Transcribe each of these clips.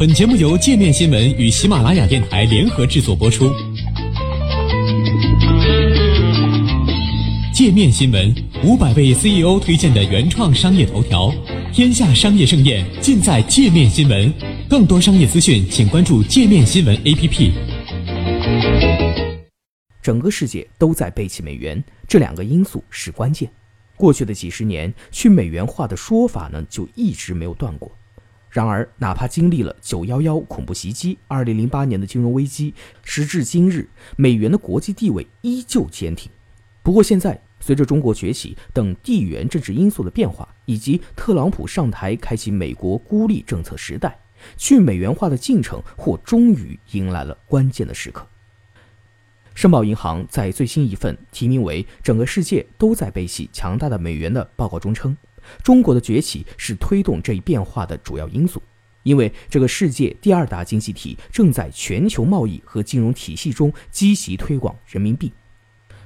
本节目由界面新闻与喜马拉雅电台联合制作播出。界面新闻五百位 CEO 推荐的原创商业头条，天下商业盛宴尽在界面新闻。更多商业资讯，请关注界面新闻 APP。整个世界都在背弃美元，这两个因素是关键。过去的几十年，去美元化的说法呢，就一直没有断过。然而，哪怕经历了九幺幺恐怖袭击、二零零八年的金融危机，时至今日，美元的国际地位依旧坚挺。不过，现在随着中国崛起等地缘政治因素的变化，以及特朗普上台开启美国孤立政策时代，去美元化的进程或终于迎来了关键的时刻。申宝银行在最新一份题名为《整个世界都在背弃强大的美元》的报告中称。中国的崛起是推动这一变化的主要因素，因为这个世界第二大经济体正在全球贸易和金融体系中积极推广人民币。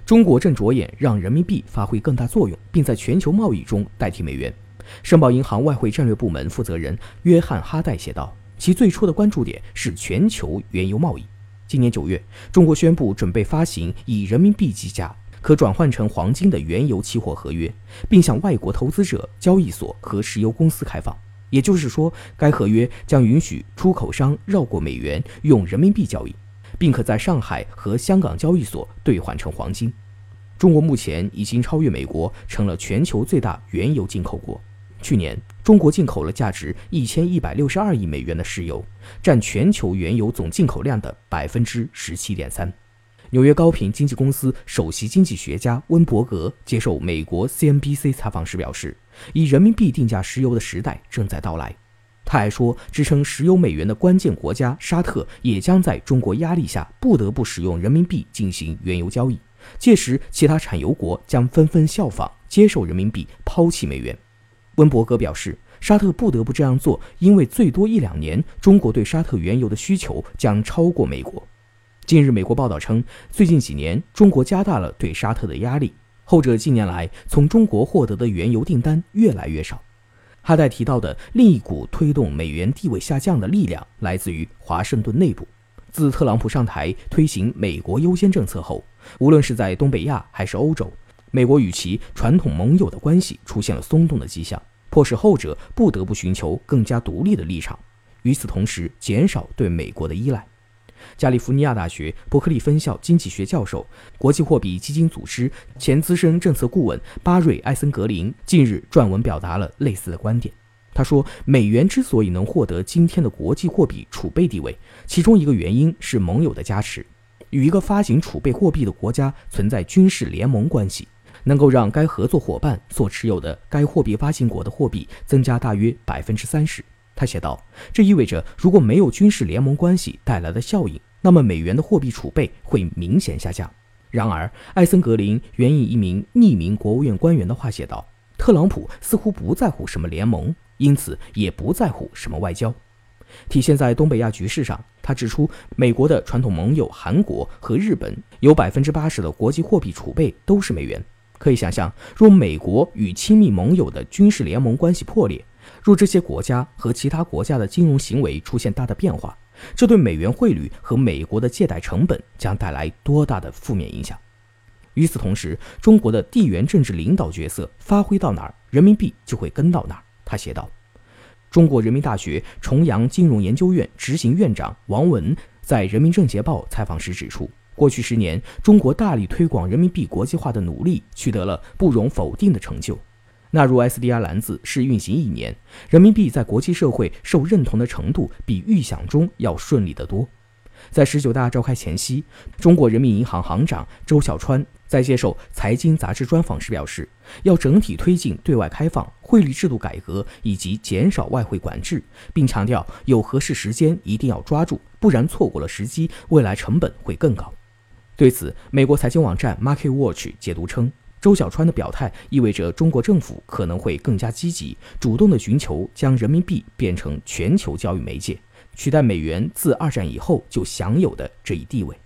中国正着眼让人民币发挥更大作用，并在全球贸易中代替美元。申宝银行外汇战略部门负责人约翰哈代写道：“其最初的关注点是全球原油贸易。今年九月，中国宣布准备发行以人民币计价。”可转换成黄金的原油期货合约，并向外国投资者、交易所和石油公司开放。也就是说，该合约将允许出口商绕过美元，用人民币交易，并可在上海和香港交易所兑换成黄金。中国目前已经超越美国，成了全球最大原油进口国。去年，中国进口了价值一千一百六十二亿美元的石油，占全球原油总进口量的百分之十七点三。纽约高频经纪公司首席经济学家温伯格接受美国 CNBC 采访时表示：“以人民币定价石油的时代正在到来。”他还说，支撑石油美元的关键国家沙特也将在中国压力下不得不使用人民币进行原油交易，届时其他产油国将纷纷效仿，接受人民币，抛弃美元。温伯格表示，沙特不得不这样做，因为最多一两年，中国对沙特原油的需求将超过美国。近日，美国报道称，最近几年中国加大了对沙特的压力，后者近年来从中国获得的原油订单越来越少。哈代提到的另一股推动美元地位下降的力量，来自于华盛顿内部。自特朗普上台推行“美国优先”政策后，无论是在东北亚还是欧洲，美国与其传统盟友的关系出现了松动的迹象，迫使后者不得不寻求更加独立的立场，与此同时减少对美国的依赖。加利福尼亚大学伯克利分校经济学教授、国际货币基金组织前资深政策顾问巴瑞·艾森格林近日撰文表达了类似的观点。他说，美元之所以能获得今天的国际货币储备地位，其中一个原因是盟友的加持。与一个发行储备货币的国家存在军事联盟关系，能够让该合作伙伴所持有的该货币发行国的货币增加大约百分之三十。他写道：“这意味着，如果没有军事联盟关系带来的效应，那么美元的货币储备会明显下降。”然而，艾森格林援引一名匿名国务院官员的话写道：“特朗普似乎不在乎什么联盟，因此也不在乎什么外交。”体现在东北亚局势上，他指出，美国的传统盟友韩国和日本有百分之八十的国际货币储备都是美元。可以想象，若美国与亲密盟友的军事联盟关系破裂，若这些国家和其他国家的金融行为出现大的变化，这对美元汇率和美国的借贷成本将带来多大的负面影响？与此同时，中国的地缘政治领导角色发挥到哪儿，人民币就会跟到哪儿。他写道。中国人民大学重阳金融研究院执行院长王文在《人民政协报》采访时指出，过去十年，中国大力推广人民币国际化的努力取得了不容否定的成就。纳入 SDR 篮子试运行一年，人民币在国际社会受认同的程度比预想中要顺利得多。在十九大召开前夕，中国人民银行行长周小川在接受《财经》杂志专访时表示，要整体推进对外开放、汇率制度改革以及减少外汇管制，并强调有合适时间一定要抓住，不然错过了时机，未来成本会更高。对此，美国财经网站 MarketWatch 解读称。周小川的表态意味着中国政府可能会更加积极、主动地寻求将人民币变成全球交易媒介，取代美元自二战以后就享有的这一地位。